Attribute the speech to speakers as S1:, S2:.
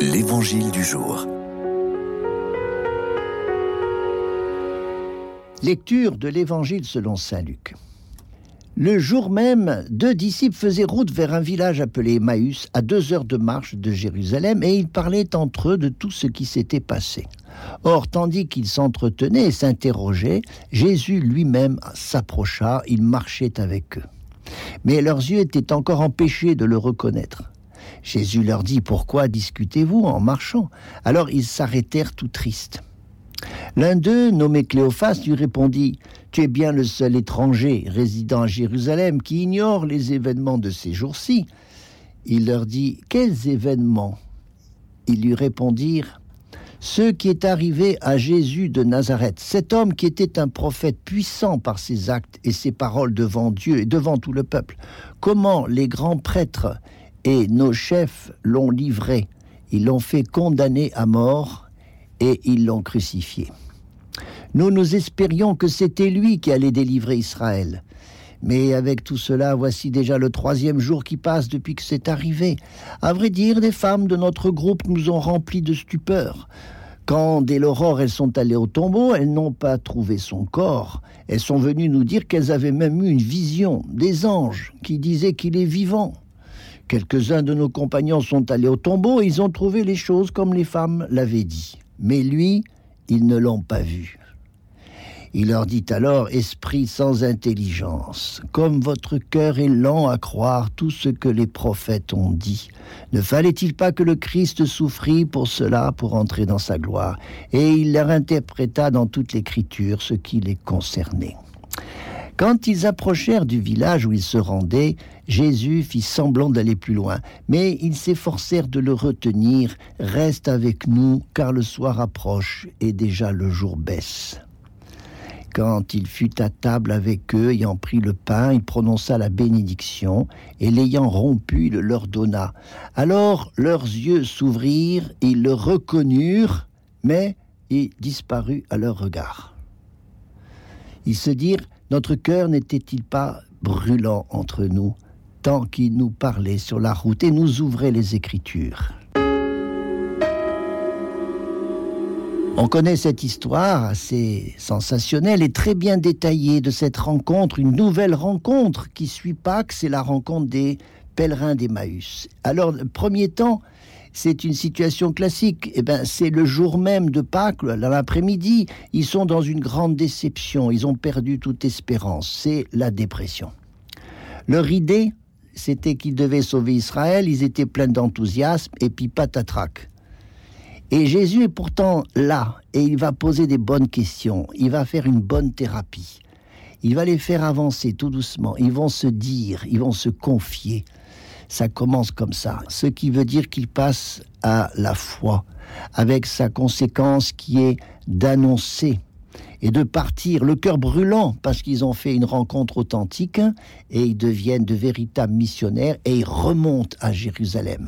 S1: L'Évangile du jour.
S2: Lecture de l'Évangile selon Saint Luc. Le jour même, deux disciples faisaient route vers un village appelé Emmaüs, à deux heures de marche de Jérusalem, et ils parlaient entre eux de tout ce qui s'était passé. Or, tandis qu'ils s'entretenaient et s'interrogeaient, Jésus lui-même s'approcha, il marchait avec eux. Mais leurs yeux étaient encore empêchés de le reconnaître. Jésus leur dit Pourquoi discutez-vous en marchant? Alors ils s'arrêtèrent tout tristes. L'un d'eux, nommé Cléophas, lui répondit Tu es bien le seul étranger résidant à Jérusalem qui ignore les événements de ces jours-ci. Il leur dit Quels événements? Ils lui répondirent ce qui est arrivé à Jésus de Nazareth, cet homme qui était un prophète puissant par ses actes et ses paroles devant Dieu et devant tout le peuple. Comment les grands prêtres et nos chefs l'ont livré. Ils l'ont fait condamner à mort et ils l'ont crucifié. Nous nous espérions que c'était lui qui allait délivrer Israël. Mais avec tout cela, voici déjà le troisième jour qui passe depuis que c'est arrivé. À vrai dire, des femmes de notre groupe nous ont remplis de stupeur. Quand, dès l'aurore, elles sont allées au tombeau, elles n'ont pas trouvé son corps. Elles sont venues nous dire qu'elles avaient même eu une vision des anges qui disaient qu'il est vivant. Quelques-uns de nos compagnons sont allés au tombeau et ils ont trouvé les choses comme les femmes l'avaient dit. Mais lui, ils ne l'ont pas vu. Il leur dit alors, Esprit sans intelligence, comme votre cœur est lent à croire tout ce que les prophètes ont dit, ne fallait-il pas que le Christ souffrit pour cela, pour entrer dans sa gloire? Et il leur interpréta dans toute l'écriture ce qui les concernait. Quand ils approchèrent du village où ils se rendaient, Jésus fit semblant d'aller plus loin, mais ils s'efforcèrent de le retenir. Reste avec nous, car le soir approche et déjà le jour baisse. Quand il fut à table avec eux, ayant pris le pain, il prononça la bénédiction, et l'ayant rompu, il leur donna. Alors leurs yeux s'ouvrirent, ils le reconnurent, mais il disparut à leur regard. Ils se dirent notre cœur n'était-il pas brûlant entre nous, tant qu'il nous parlait sur la route et nous ouvrait les Écritures? On connaît cette histoire assez sensationnelle et très bien détaillée de cette rencontre, une nouvelle rencontre qui suit Pâques, c'est la rencontre des pèlerins d'Emmaüs. Alors, premier temps, c'est une situation classique. Eh ben, c'est le jour même de Pâques, l'après-midi. Ils sont dans une grande déception. Ils ont perdu toute espérance. C'est la dépression. Leur idée, c'était qu'ils devaient sauver Israël. Ils étaient pleins d'enthousiasme et puis patatrac. Et Jésus est pourtant là et il va poser des bonnes questions. Il va faire une bonne thérapie. Il va les faire avancer tout doucement. Ils vont se dire, ils vont se confier ça commence comme ça. Ce qui veut dire qu'il passe à la foi, avec sa conséquence qui est d'annoncer et de partir le cœur brûlant parce qu'ils ont fait une rencontre authentique et ils deviennent de véritables missionnaires et ils remontent à Jérusalem.